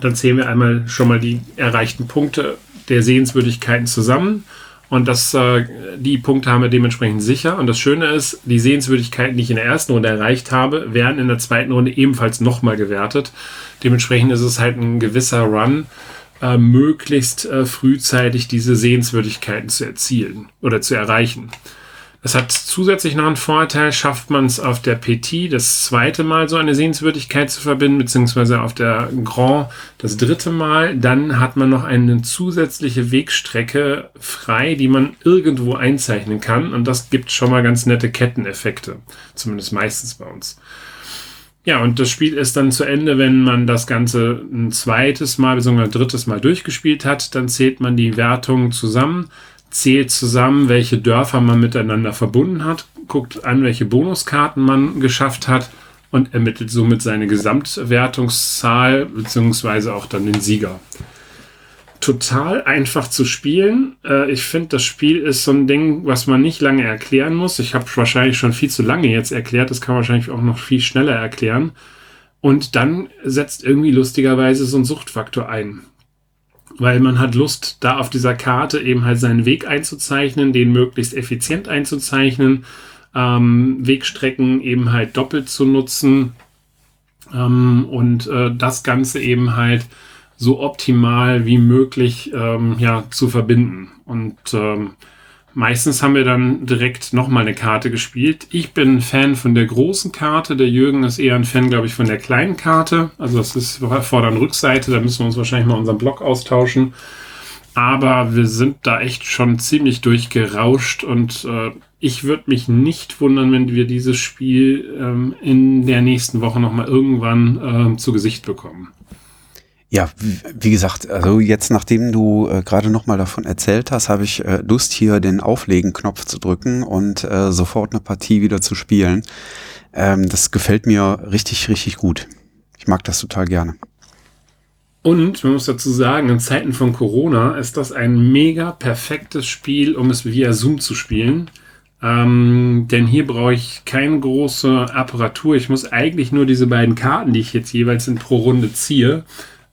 Speaker 2: Dann zählen wir einmal schon mal die erreichten Punkte der Sehenswürdigkeiten zusammen. Und das, äh, die Punkte haben wir dementsprechend sicher. Und das Schöne ist, die Sehenswürdigkeiten, die ich in der ersten Runde erreicht habe, werden in der zweiten Runde ebenfalls nochmal gewertet. Dementsprechend ist es halt ein gewisser Run, äh, möglichst äh, frühzeitig diese Sehenswürdigkeiten zu erzielen oder zu erreichen. Es hat zusätzlich noch einen Vorteil, schafft man es auf der PT das zweite Mal so eine Sehenswürdigkeit zu verbinden, beziehungsweise auf der Grand das dritte Mal, dann hat man noch eine zusätzliche Wegstrecke frei, die man irgendwo einzeichnen kann und das gibt schon mal ganz nette Ketteneffekte, zumindest meistens bei uns. Ja, und das Spiel ist dann zu Ende, wenn man das Ganze ein zweites Mal bzw. ein drittes Mal durchgespielt hat, dann zählt man die Wertungen zusammen zählt zusammen, welche Dörfer man miteinander verbunden hat, guckt an, welche Bonuskarten man geschafft hat und ermittelt somit seine Gesamtwertungszahl beziehungsweise auch dann den Sieger. Total einfach zu spielen. Äh, ich finde, das Spiel ist so ein Ding, was man nicht lange erklären muss. Ich habe wahrscheinlich schon viel zu lange jetzt erklärt. Das kann man wahrscheinlich auch noch viel schneller erklären. Und dann setzt irgendwie lustigerweise so ein Suchtfaktor ein weil man hat Lust, da auf dieser Karte eben halt seinen Weg einzuzeichnen, den möglichst effizient einzuzeichnen, ähm, Wegstrecken eben halt doppelt zu nutzen ähm, und äh, das Ganze eben halt so optimal wie möglich ähm, ja, zu verbinden. Und ähm, Meistens haben wir dann direkt nochmal eine Karte gespielt. Ich bin Fan von der großen Karte. Der Jürgen ist eher ein Fan, glaube ich, von der kleinen Karte. Also das ist Vorder- Rückseite. Da müssen wir uns wahrscheinlich mal unseren Block austauschen. Aber wir sind da echt schon ziemlich durchgerauscht und äh, ich würde mich nicht wundern, wenn wir dieses Spiel ähm, in der nächsten Woche nochmal irgendwann äh, zu Gesicht bekommen.
Speaker 3: Ja, wie gesagt, also jetzt nachdem du äh, gerade nochmal davon erzählt hast, habe ich äh, Lust hier den Auflegen-Knopf zu drücken und äh, sofort eine Partie wieder zu spielen. Ähm, das gefällt mir richtig, richtig gut. Ich mag das total gerne.
Speaker 2: Und man muss dazu sagen, in Zeiten von Corona ist das ein mega perfektes Spiel, um es via Zoom zu spielen. Ähm, denn hier brauche ich keine große Apparatur. Ich muss eigentlich nur diese beiden Karten, die ich jetzt jeweils in pro Runde ziehe,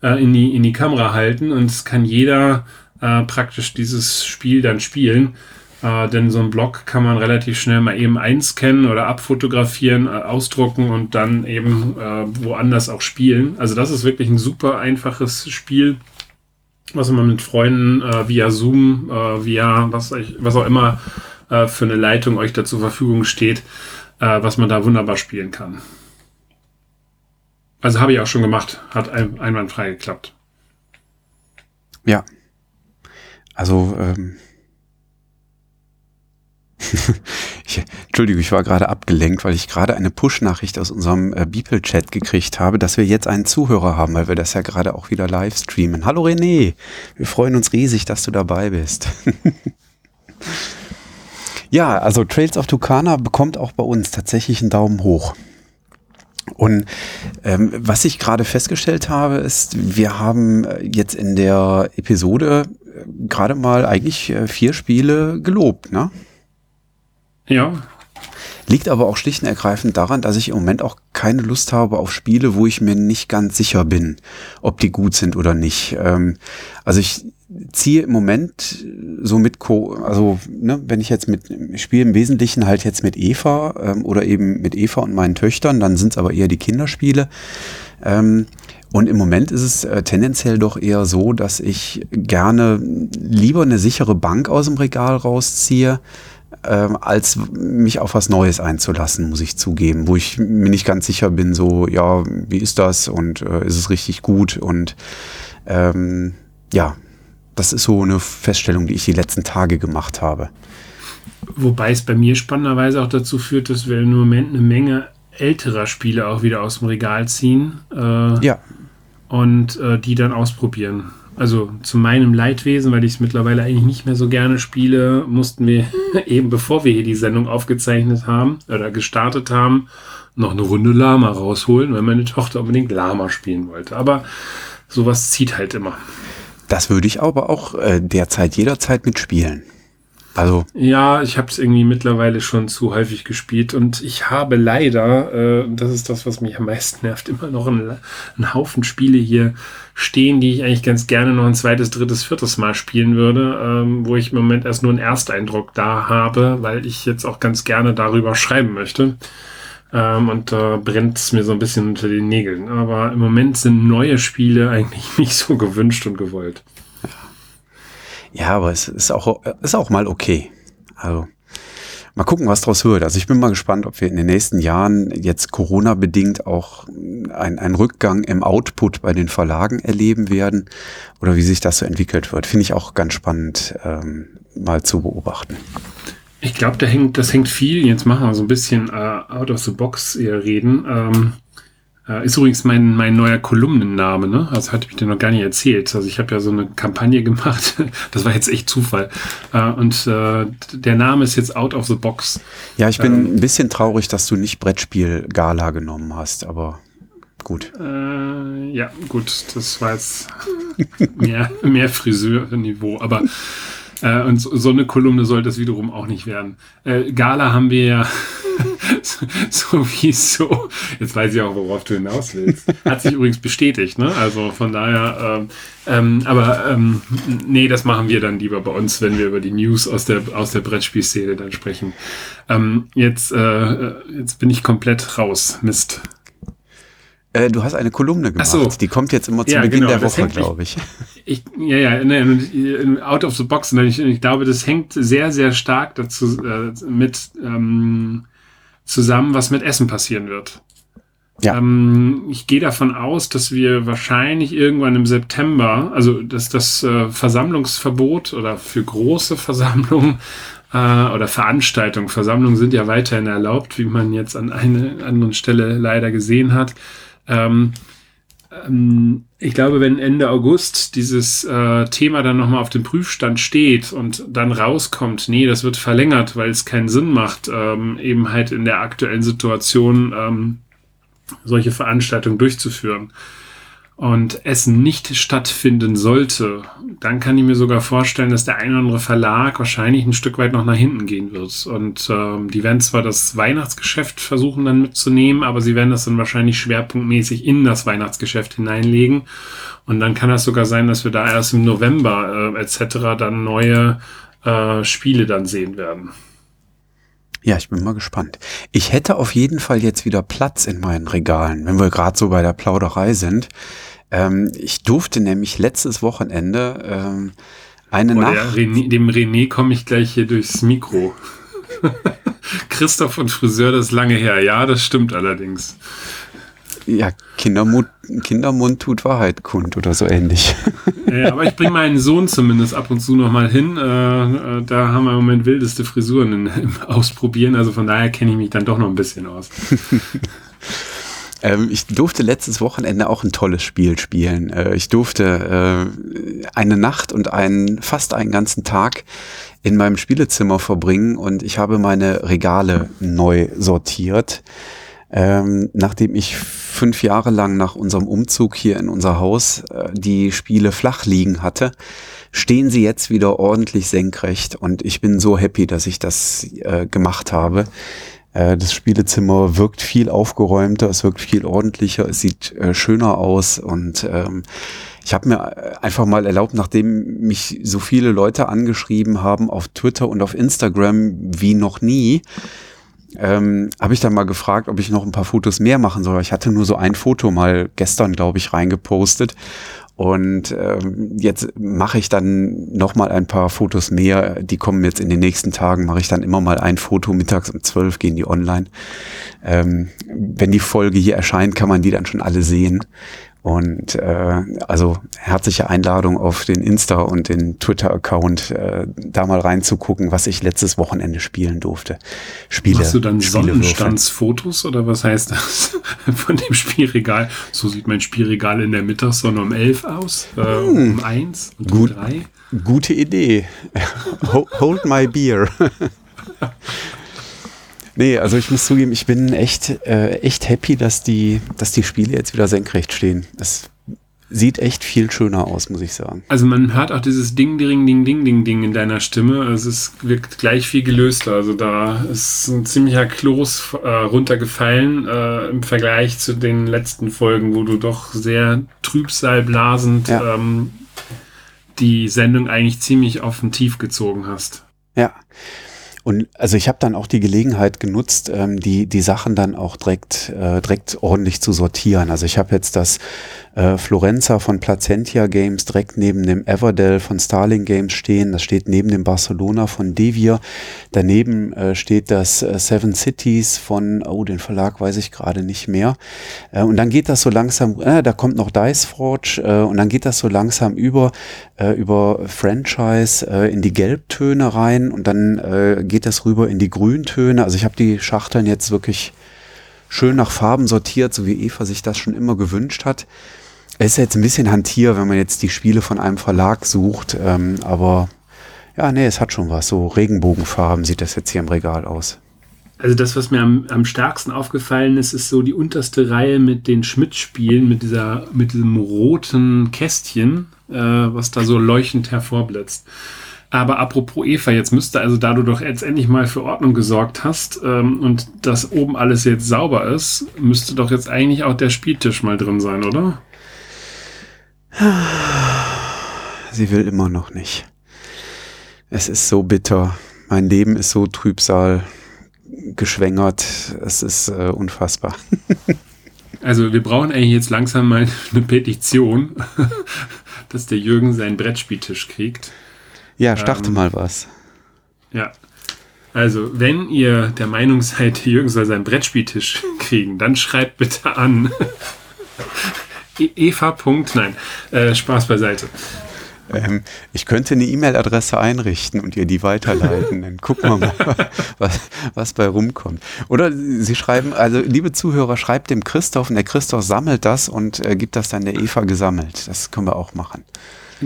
Speaker 2: äh, in, die, in die Kamera halten und es kann jeder äh, praktisch dieses Spiel dann spielen. Äh, denn so ein Block kann man relativ schnell mal eben einscannen oder abfotografieren, äh, ausdrucken und dann eben äh, woanders auch spielen. Also das ist wirklich ein super einfaches Spiel, was man mit Freunden äh, via Zoom, äh, via was, was auch immer äh, für eine Leitung euch da zur Verfügung steht, äh, was man da wunderbar spielen kann. Also habe ich auch schon gemacht, hat ein, einwandfrei geklappt.
Speaker 3: Ja. Also ähm, ich, Entschuldigung, ich war gerade abgelenkt, weil ich gerade eine Push-Nachricht aus unserem äh, Beeple-Chat gekriegt habe, dass wir jetzt einen Zuhörer haben, weil wir das ja gerade auch wieder live streamen. Hallo René, wir freuen uns riesig, dass du dabei bist. ja, also Trails of Tucana bekommt auch bei uns tatsächlich einen Daumen hoch. Und ähm, was ich gerade festgestellt habe, ist, wir haben äh, jetzt in der Episode äh, gerade mal eigentlich äh, vier Spiele gelobt, ne?
Speaker 2: Ja.
Speaker 3: Liegt aber auch schlicht und ergreifend daran, dass ich im Moment auch keine Lust habe auf Spiele, wo ich mir nicht ganz sicher bin, ob die gut sind oder nicht. Ähm, also ich ziehe im Moment so mit, Co also ne, wenn ich jetzt mit spiele im Wesentlichen halt jetzt mit Eva ähm, oder eben mit Eva und meinen Töchtern, dann sind es aber eher die Kinderspiele. Ähm, und im Moment ist es äh, tendenziell doch eher so, dass ich gerne lieber eine sichere Bank aus dem Regal rausziehe, ähm, als mich auf was Neues einzulassen, muss ich zugeben, wo ich mir nicht ganz sicher bin, so, ja, wie ist das und äh, ist es richtig gut und ähm, ja, das ist so eine Feststellung, die ich die letzten Tage gemacht habe.
Speaker 2: Wobei es bei mir spannenderweise auch dazu führt, dass wir im Moment eine Menge älterer Spiele auch wieder aus dem Regal ziehen.
Speaker 3: Äh, ja.
Speaker 2: Und äh, die dann ausprobieren. Also zu meinem Leidwesen, weil ich es mittlerweile eigentlich nicht mehr so gerne spiele, mussten wir eben bevor wir hier die Sendung aufgezeichnet haben oder gestartet haben, noch eine Runde Lama rausholen, weil meine Tochter unbedingt Lama spielen wollte. Aber sowas zieht halt immer.
Speaker 3: Das würde ich aber auch äh, derzeit jederzeit mitspielen. Also.
Speaker 2: Ja, ich habe es irgendwie mittlerweile schon zu häufig gespielt und ich habe leider, äh, das ist das, was mich am meisten nervt, immer noch einen, einen Haufen Spiele hier stehen, die ich eigentlich ganz gerne noch ein zweites, drittes, viertes Mal spielen würde, ähm, wo ich im Moment erst nur einen Ersteindruck da habe, weil ich jetzt auch ganz gerne darüber schreiben möchte. Ähm, und da brennt es mir so ein bisschen unter den Nägeln. Aber im Moment sind neue Spiele eigentlich nicht so gewünscht und gewollt.
Speaker 3: Ja, aber es ist auch, ist auch mal okay. Also mal gucken, was draus wird. Also ich bin mal gespannt, ob wir in den nächsten Jahren jetzt Corona-bedingt auch einen Rückgang im Output bei den Verlagen erleben werden oder wie sich das so entwickelt wird. Finde ich auch ganz spannend ähm, mal zu beobachten.
Speaker 2: Ich glaube, da hängt, das hängt viel. Jetzt machen wir so ein bisschen äh, out of the box eher reden. Ähm, äh, ist übrigens mein, mein neuer Kolumnenname, ne? Also hatte ich dir noch gar nicht erzählt. Also ich habe ja so eine Kampagne gemacht. das war jetzt echt Zufall. Äh, und äh, der Name ist jetzt out of the box.
Speaker 3: Ja, ich bin ähm, ein bisschen traurig, dass du nicht Brettspiel Gala genommen hast, aber gut.
Speaker 2: Äh, ja, gut, das war jetzt mehr, mehr Friseurniveau, aber äh, und so, so, eine Kolumne sollte es wiederum auch nicht werden. Äh, Gala haben wir ja sowieso. Jetzt weiß ich auch, worauf du hinaus willst. Hat sich übrigens bestätigt, ne? Also von daher, ähm, ähm, aber ähm, nee, das machen wir dann lieber bei uns, wenn wir über die News aus der, aus der Brettspielszene dann sprechen. Ähm, jetzt, äh, jetzt bin ich komplett raus. Mist.
Speaker 3: Äh, du hast eine Kolumne gemacht.
Speaker 2: So.
Speaker 3: Die kommt jetzt immer zu ja, Beginn genau, der Woche, glaube ich.
Speaker 2: ich. Ja, ja, ne, out of the box. Ne, ich, ich, glaube, das hängt sehr, sehr stark dazu äh, mit ähm, zusammen, was mit Essen passieren wird. Ja. Ähm, ich gehe davon aus, dass wir wahrscheinlich irgendwann im September, also dass das äh, Versammlungsverbot oder für große Versammlungen äh, oder Veranstaltungen, Versammlungen sind ja weiterhin erlaubt, wie man jetzt an einer anderen Stelle leider gesehen hat. Ähm, ähm, ich glaube, wenn Ende August dieses äh, Thema dann nochmal auf dem Prüfstand steht und dann rauskommt, nee, das wird verlängert, weil es keinen Sinn macht, ähm, eben halt in der aktuellen Situation ähm, solche Veranstaltungen durchzuführen. und Essen nicht stattfinden sollte, dann kann ich mir sogar vorstellen, dass der ein oder andere Verlag wahrscheinlich ein Stück weit noch nach hinten gehen wird. Und ähm, die werden zwar das Weihnachtsgeschäft versuchen dann mitzunehmen, aber sie werden das dann wahrscheinlich schwerpunktmäßig in das Weihnachtsgeschäft hineinlegen. Und dann kann das sogar sein, dass wir da erst im November äh, etc. dann neue äh, Spiele dann sehen werden.
Speaker 3: Ja, ich bin mal gespannt. Ich hätte auf jeden Fall jetzt wieder Platz in meinen Regalen, wenn wir gerade so bei der Plauderei sind. Ähm, ich durfte nämlich letztes Wochenende ähm, eine
Speaker 2: oh,
Speaker 3: Nacht.
Speaker 2: René, dem René komme ich gleich hier durchs Mikro. Christoph und Friseur, das ist lange her. Ja, das stimmt allerdings.
Speaker 3: Ja, Kindermund, Kindermund tut Wahrheit kund oder so ähnlich.
Speaker 2: Ja, aber ich bringe meinen Sohn zumindest ab und zu noch mal hin. Äh, äh, da haben wir im Moment wildeste Frisuren in, im Ausprobieren. Also von daher kenne ich mich dann doch noch ein bisschen aus.
Speaker 3: ähm, ich durfte letztes Wochenende auch ein tolles Spiel spielen. Äh, ich durfte äh, eine Nacht und einen, fast einen ganzen Tag in meinem Spielezimmer verbringen und ich habe meine Regale neu sortiert ähm, nachdem ich fünf Jahre lang nach unserem Umzug hier in unser Haus äh, die Spiele flach liegen hatte, stehen sie jetzt wieder ordentlich senkrecht und ich bin so happy, dass ich das äh, gemacht habe. Äh, das Spielezimmer wirkt viel aufgeräumter, es wirkt viel ordentlicher, es sieht äh, schöner aus und ähm, ich habe mir einfach mal erlaubt, nachdem mich so viele Leute angeschrieben haben auf Twitter und auf Instagram wie noch nie, ähm, habe ich dann mal gefragt, ob ich noch ein paar Fotos mehr machen soll. Ich hatte nur so ein Foto mal gestern, glaube ich, reingepostet. Und ähm, jetzt mache ich dann noch mal ein paar Fotos mehr. Die kommen jetzt in den nächsten Tagen. Mache ich dann immer mal ein Foto. Mittags um zwölf gehen die online. Ähm, wenn die Folge hier erscheint, kann man die dann schon alle sehen. Und äh, also herzliche Einladung auf den Insta und den Twitter-Account, äh, da mal reinzugucken, was ich letztes Wochenende spielen durfte.
Speaker 2: Spiele. Machst du dann Sonnenstandsfotos oder was heißt das von dem Spielregal? So sieht mein Spielregal in der Mittagssonne um elf aus, äh, hm. um eins und
Speaker 3: Gut,
Speaker 2: um drei.
Speaker 3: Gute Idee. Hold my beer. Nee, also ich muss zugeben, ich bin echt, äh, echt happy, dass die, dass die Spiele jetzt wieder senkrecht stehen. Das sieht echt viel schöner aus, muss ich sagen.
Speaker 2: Also man hört auch dieses Ding, Ding, Ding, Ding, Ding, Ding in deiner Stimme. Also es wirkt gleich viel gelöster. Also da ist ein ziemlicher Kloß äh, runtergefallen äh, im Vergleich zu den letzten Folgen, wo du doch sehr trübsalblasend ja. ähm, die Sendung eigentlich ziemlich auf den Tief gezogen hast.
Speaker 3: Ja. Und also ich habe dann auch die Gelegenheit genutzt, ähm, die, die Sachen dann auch direkt, äh, direkt ordentlich zu sortieren. Also ich habe jetzt das äh, Florenza von Placentia Games direkt neben dem Everdell von Starling Games stehen. Das steht neben dem Barcelona von Devir. Daneben äh, steht das äh, Seven Cities von, oh, den Verlag weiß ich gerade nicht mehr. Äh, und dann geht das so langsam, äh, da kommt noch Dice Forge äh, und dann geht das so langsam über, äh, über Franchise äh, in die Gelbtöne rein und dann äh, geht das rüber in die Grüntöne. Also ich habe die Schachteln jetzt wirklich schön nach Farben sortiert, so wie Eva sich das schon immer gewünscht hat. Es ist jetzt ein bisschen hantier, wenn man jetzt die Spiele von einem Verlag sucht, ähm, aber ja, nee, es hat schon was. So Regenbogenfarben sieht das jetzt hier im Regal aus.
Speaker 2: Also das, was mir am, am stärksten aufgefallen ist, ist so die unterste Reihe mit den Schmidt-Spielen, mit dieser, mit diesem roten Kästchen, äh, was da so leuchtend hervorblitzt. Aber apropos Eva, jetzt müsste also, da du doch jetzt endlich mal für Ordnung gesorgt hast ähm, und dass oben alles jetzt sauber ist, müsste doch jetzt eigentlich auch der Spieltisch mal drin sein, oder?
Speaker 3: Sie will immer noch nicht. Es ist so bitter. Mein Leben ist so Trübsal geschwängert. Es ist äh, unfassbar.
Speaker 2: also wir brauchen eigentlich jetzt langsam mal eine Petition, dass der Jürgen seinen Brettspieltisch kriegt.
Speaker 3: Ja, starte ähm, mal was.
Speaker 2: Ja. Also, wenn ihr der Meinung seid, Jürgen soll seinen Brettspieltisch kriegen, dann schreibt bitte an. E-, Eva. Nein, äh, Spaß beiseite.
Speaker 3: Ähm, ich könnte eine E-Mail-Adresse einrichten und ihr die weiterleiten. Dann gucken wir mal, was, was bei rumkommt. Oder Sie schreiben, also liebe Zuhörer, schreibt dem Christoph und der Christoph sammelt das und äh, gibt das dann der Eva gesammelt. Das können wir auch machen.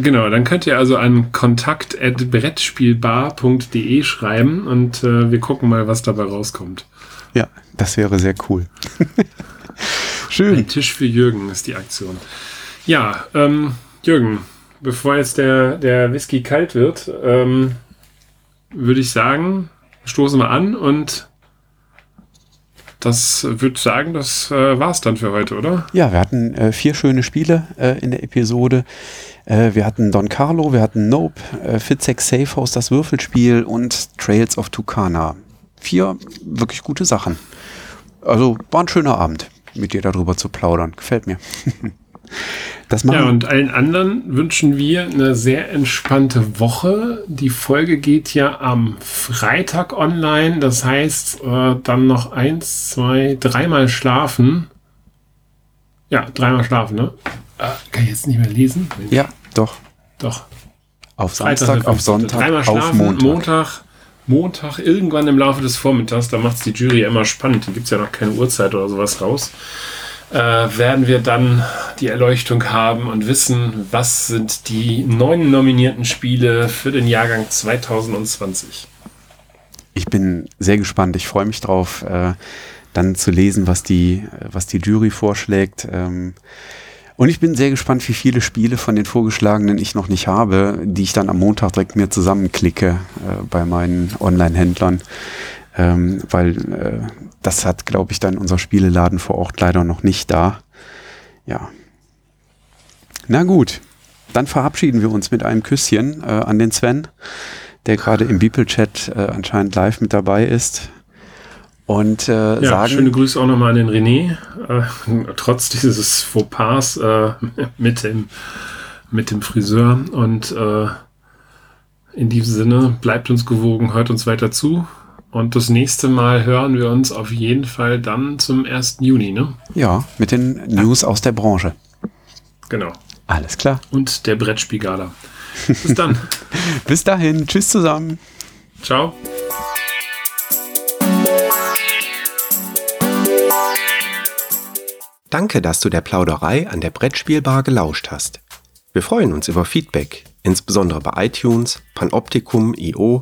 Speaker 2: Genau, dann könnt ihr also an kontakt.brettspielbar.de schreiben und äh, wir gucken mal, was dabei rauskommt.
Speaker 3: Ja, das wäre sehr cool.
Speaker 2: Schön. Ein Tisch für Jürgen ist die Aktion. Ja, ähm, Jürgen, bevor jetzt der, der Whisky kalt wird, ähm, würde ich sagen, stoßen wir an und das würde sagen, das äh, es dann für heute, oder?
Speaker 3: Ja, wir hatten äh, vier schöne Spiele äh, in der Episode. Äh, wir hatten Don Carlo, wir hatten Nope, äh, Fitzek Safehouse, das Würfelspiel und Trails of Tucana. Vier wirklich gute Sachen. Also war ein schöner Abend, mit dir darüber zu plaudern. Gefällt mir.
Speaker 2: Das ja, und allen anderen wünschen wir eine sehr entspannte Woche. Die Folge geht ja am Freitag online. Das heißt, äh, dann noch eins, zwei, dreimal schlafen. Ja, dreimal schlafen, ne? Äh, kann ich jetzt nicht mehr lesen?
Speaker 3: Ja, doch.
Speaker 2: Doch.
Speaker 3: Auf Samstag, auf Sonntag,
Speaker 2: dreimal schlafen, auf Montag. Montag. Montag, irgendwann im Laufe des Vormittags, da macht es die Jury immer spannend. Da gibt es ja noch keine Uhrzeit oder sowas raus äh, werden wir dann die Erleuchtung haben und wissen, was sind die neun nominierten Spiele für den Jahrgang 2020.
Speaker 3: Ich bin sehr gespannt. Ich freue mich drauf, äh, dann zu lesen, was die, was die Jury vorschlägt. Ähm, und ich bin sehr gespannt, wie viele Spiele von den vorgeschlagenen ich noch nicht habe, die ich dann am Montag direkt mir zusammenklicke äh, bei meinen Online-Händlern ähm, weil äh, das hat, glaube ich, dann unser Spieleladen vor Ort leider noch nicht da. Ja. Na gut, dann verabschieden wir uns mit einem Küsschen äh, an den Sven, der gerade im Beeple-Chat äh, anscheinend live mit dabei ist. Und äh, ja, sagen.
Speaker 2: Schöne Grüße auch nochmal an den René. Äh, trotz dieses Fauxpas äh, mit, dem, mit dem Friseur. Und äh, in diesem Sinne, bleibt uns gewogen, hört uns weiter zu. Und das nächste Mal hören wir uns auf jeden Fall dann zum 1. Juni, ne?
Speaker 3: Ja, mit den News aus der Branche.
Speaker 2: Genau.
Speaker 3: Alles klar.
Speaker 2: Und der Brettspiegala. Bis dann.
Speaker 3: Bis dahin. Tschüss zusammen.
Speaker 2: Ciao.
Speaker 1: Danke, dass du der Plauderei an der Brettspielbar gelauscht hast. Wir freuen uns über Feedback, insbesondere bei iTunes, Panoptikum, IO